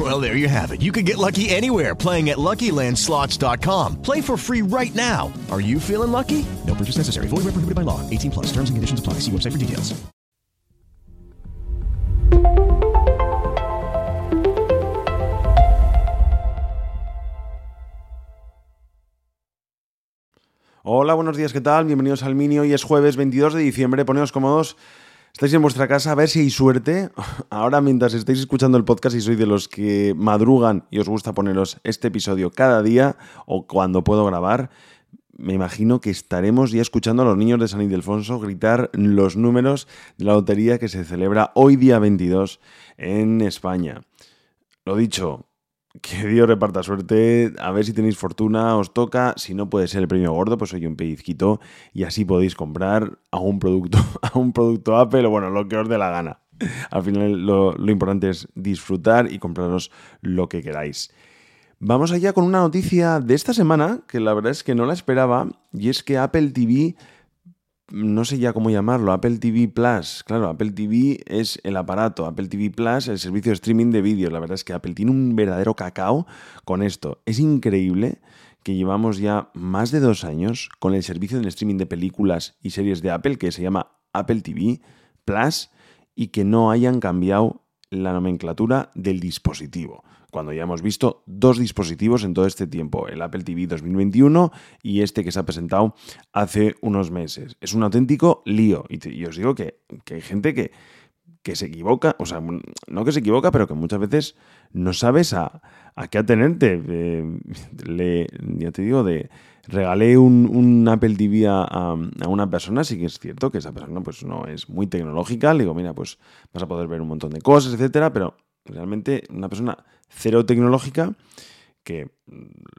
Well, there you have it. You can get lucky anywhere playing at LuckyLandSlots.com. Play for free right now. Are you feeling lucky? No purchase necessary. Void where prohibited by law. 18 plus. Terms and conditions apply. See website for details. Hola, buenos días, ¿qué tal? Bienvenidos al Minio. Hoy es jueves 22 de diciembre. Poneos cómodos. Estáis en vuestra casa, a ver si hay suerte. Ahora, mientras estáis escuchando el podcast y sois de los que madrugan y os gusta poneros este episodio cada día o cuando puedo grabar, me imagino que estaremos ya escuchando a los niños de San Ildefonso gritar los números de la lotería que se celebra hoy día 22 en España. Lo dicho, que Dios reparta suerte, a ver si tenéis fortuna, os toca, si no puede ser el premio gordo, pues oye un pellizquito y así podéis comprar a un producto, a un producto Apple bueno, lo que os dé la gana. Al final lo, lo importante es disfrutar y compraros lo que queráis. Vamos allá con una noticia de esta semana, que la verdad es que no la esperaba, y es que Apple TV, no sé ya cómo llamarlo, Apple TV Plus, claro, Apple TV es el aparato, Apple TV Plus, el servicio de streaming de vídeos, la verdad es que Apple tiene un verdadero cacao con esto. Es increíble que llevamos ya más de dos años con el servicio de streaming de películas y series de Apple, que se llama Apple TV Plus, y que no hayan cambiado la nomenclatura del dispositivo cuando ya hemos visto dos dispositivos en todo este tiempo, el Apple TV 2021 y este que se ha presentado hace unos meses. Es un auténtico lío y, os digo que, hay gente que, que se equivoca, o sea, no que se equivoca, pero que muchas veces no sabes a, qué atenerte. Eh, le, ya te digo, de regalé un, Apple TV a, a, una persona, sí que es cierto que esa persona pues no es muy tecnológica, le digo, mira, pues vas a poder ver un montón de cosas, etcétera, pero realmente una persona cero tecnológica que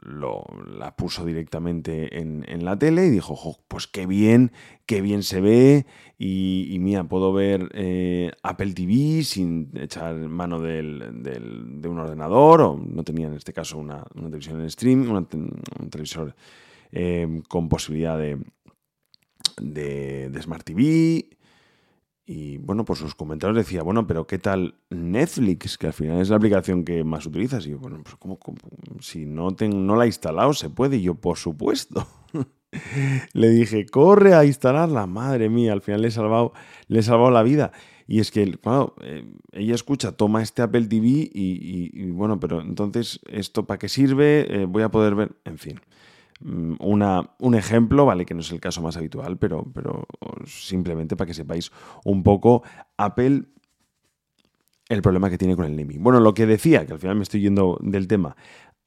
lo, la puso directamente en, la tele y dijo, pues qué bien, qué bien se ve y, mira, puedo ver eh, Apple TV sin echar mano del, de un ordenador o no tenía en este caso una, televisión en stream, un televisor eh, con posibilidad de, de, Smart TV y bueno, pues sus comentarios decía, bueno, pero ¿qué tal Netflix? Que al final es la aplicación que más utilizas. Y yo, bueno, pues ¿cómo, si no, no la he instalado, se puede. Y yo, por supuesto. le dije, corre a instalarla. Madre mía, al final le he salvado, le he salvado la vida. Y es que, eh, ella escucha, toma este Apple TV y, bueno, pero entonces, ¿esto para qué sirve? Eh, voy a poder ver, en fin. Mm, una, un ejemplo, vale, que no es el caso más habitual, pero, pero simplemente para que sepáis un poco Apple el problema que tiene con el naming. Bueno, lo que decía, que al final me estoy yendo del tema,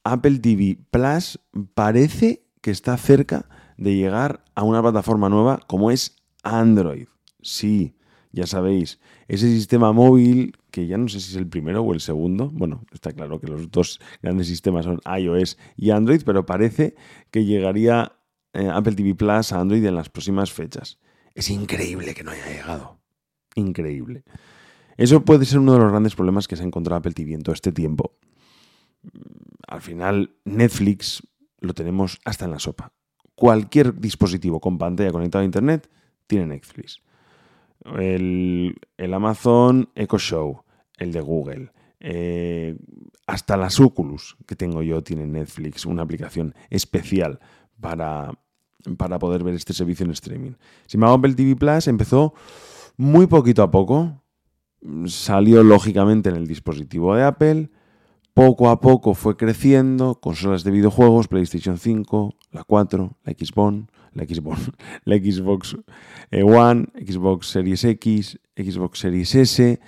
Apple TV Plus parece que está cerca de llegar a una plataforma nueva como es Android. Sí, ya sabéis, ese sistema móvil, que ya no sé si es el primero o el segundo, bueno, está claro que los dos grandes sistemas son iOS y Android, pero parece que llegaría eh, Apple TV Plus a Android en las próximas fechas. Es increíble que no haya llegado. Increíble. Eso puede ser uno de los grandes problemas que se ha encontrado Apple TV en todo este tiempo. Al final, Netflix lo tenemos hasta en la sopa. Cualquier dispositivo con pantalla conectado a Internet tiene Netflix el, Amazon Echo Show, el de Google, eh, hasta las Oculus que tengo yo tiene Netflix, una aplicación especial para, para poder ver este servicio en streaming. Si me hago Apple TV Plus empezó muy poquito a poco, salió lógicamente en el dispositivo de Apple, poco a poco fue creciendo, consolas de videojuegos, PlayStation 5, la 4, la Xbox, la Xbox, la Xbox eh, One, Xbox Series X, Xbox Series S.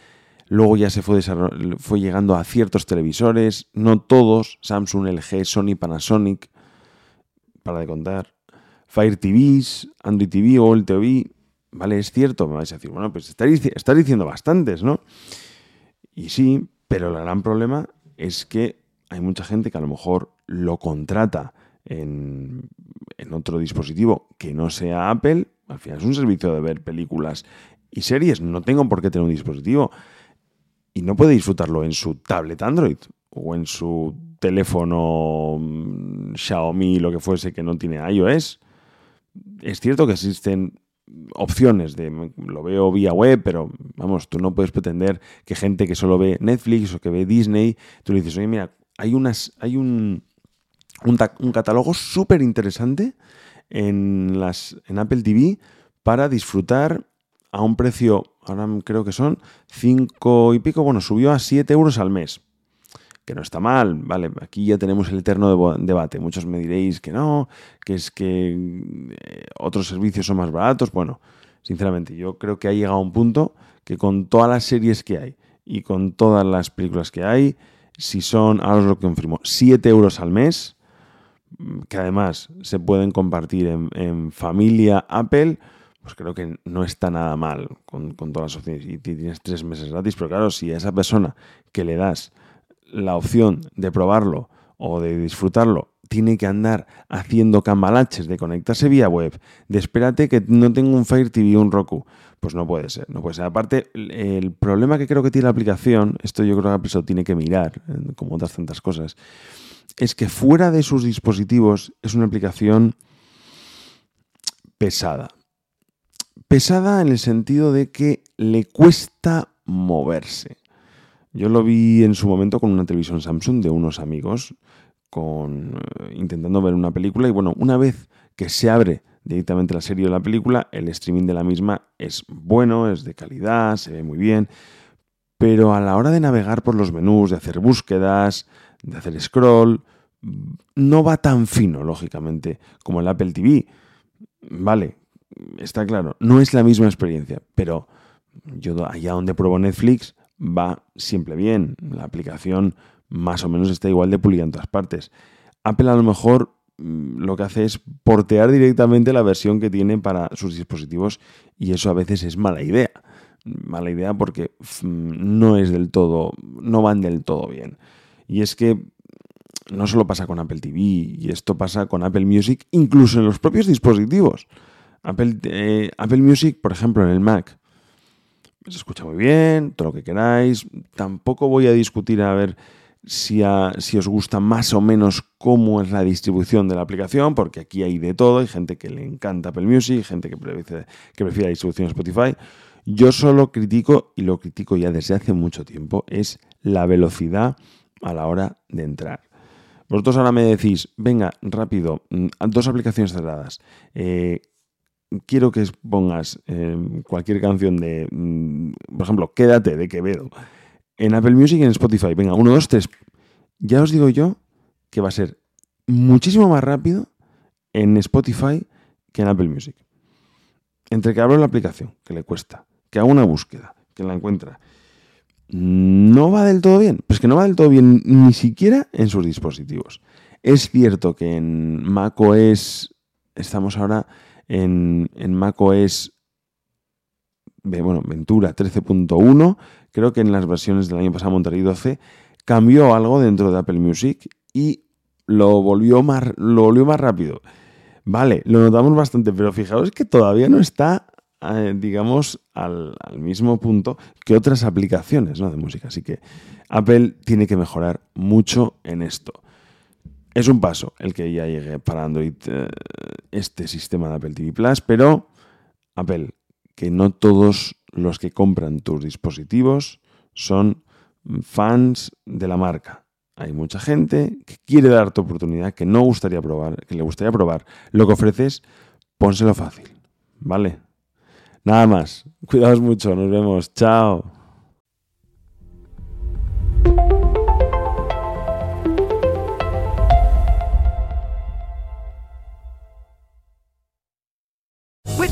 Luego ya se fue, fue llegando a ciertos televisores, no todos, Samsung, LG, Sony, Panasonic, para de contar. Fire TVs, Android TV, o TV. Vale, es cierto, me vais a decir, bueno, pues estás diciendo bastantes, ¿no? Y sí, pero el gran problema es que hay mucha gente que a lo mejor lo contrata en, otro dispositivo que no sea Apple, al final es un servicio de ver películas y series. No tengo por qué tener un dispositivo. Y no puede disfrutarlo en su tablet Android o en su teléfono mm, Xiaomi, lo que fuese, que no tiene iOS. Es cierto que existen opciones de lo veo vía web, pero vamos, tú no puedes pretender que gente que solo ve Netflix o que ve Disney, tú le dices, oye, mira, hay unas, hay un, un, catálogo súper interesante en las en Apple TV para disfrutar a un precio, ahora creo que son 5 y pico, bueno, subió a 7 euros al mes que no está mal, ¿vale? Aquí ya tenemos el eterno debate. Muchos me diréis que no, que es que eh, otros servicios son más baratos. Bueno, sinceramente, yo creo que ha llegado un punto que con todas las series que hay y con todas las películas que hay, si son, ahora os lo confirmo, 7 euros al mes, que además se pueden compartir en, familia Apple, pues creo que no está nada mal con, todas las opciones. Y tienes tres meses gratis, pero claro, si a esa persona que le das la opción de probarlo o de disfrutarlo tiene que andar haciendo cambalaches de conectarse vía web, de espérate que no tengo un Fire TV o un Roku. Pues no puede ser, no puede ser. Aparte, el problema que creo que tiene la aplicación, esto yo creo que Apple tiene que mirar, como otras tantas cosas, es que fuera de sus dispositivos es una aplicación pesada. Pesada en el sentido de que le cuesta moverse. Yo lo vi en su momento con una televisión Samsung de unos amigos, con, eh, intentando ver una película y bueno, una vez que se abre directamente la serie de la película, el streaming de la misma es bueno, es de calidad, se ve muy bien, pero a la hora de navegar por los menús, de hacer búsquedas, de hacer scroll, no va tan fino, lógicamente, como el Apple TV. Vale, está claro, no es la misma experiencia, pero yo allá donde pruebo Netflix, va siempre bien. La aplicación más o menos está igual de pulida en todas partes. Apple a lo mejor mm, lo que hace es portear directamente la versión que tiene para sus dispositivos y eso a veces es mala idea. Mala idea porque no es del todo, no van del todo bien. Y es que no solo pasa con Apple TV, y esto pasa con Apple Music, incluso en los propios dispositivos. Apple, eh, Apple Music, por ejemplo, en el Mac, se escucha muy bien, todo lo que queráis. Tampoco voy a discutir a ver si, si, os gusta más o menos cómo es la distribución de la aplicación, porque aquí hay de todo. Hay gente que le encanta Apple Music, gente que prefiere, que prefiere la distribución Spotify. Yo solo critico, y lo critico ya desde hace mucho tiempo, es la velocidad a la hora de entrar. Vosotros ahora me decís, venga, rápido, mm, dos aplicaciones cerradas. Eh, quiero que pongas em, cualquier canción de, mm, por ejemplo, Quédate de Quevedo en Apple Music y en Spotify. Venga, uno, dos, tres. Ya os digo yo que va a ser muchísimo más rápido en Spotify que en Apple Music. Entre que abro la aplicación, que le cuesta, que hago una búsqueda, que la encuentra, no va del todo bien. Pues que no va del todo bien ni siquiera en sus dispositivos. Es cierto que en macOS estamos ahora en, en macOS bueno, Ventura 13.1, creo que en las versiones del año pasado Monterrey 12 cambió algo dentro de Apple Music y lo volvió más, lo volvió más rápido. Vale, lo notamos bastante, pero fijaos que todavía no está, eh, digamos, al, al, mismo punto que otras aplicaciones ¿no? de música. Así que Apple tiene que mejorar mucho en esto. Es un paso el que ya llegue para Android eh, este sistema de Apple TV Plus, pero Apple, que no todos los que compran tus dispositivos son fans de la marca. Hay mucha gente que quiere darte oportunidad, que no gustaría probar, que le gustaría probar lo que ofreces, pónselo fácil, ¿vale? Nada más. Cuidaos mucho, nos vemos. Chao.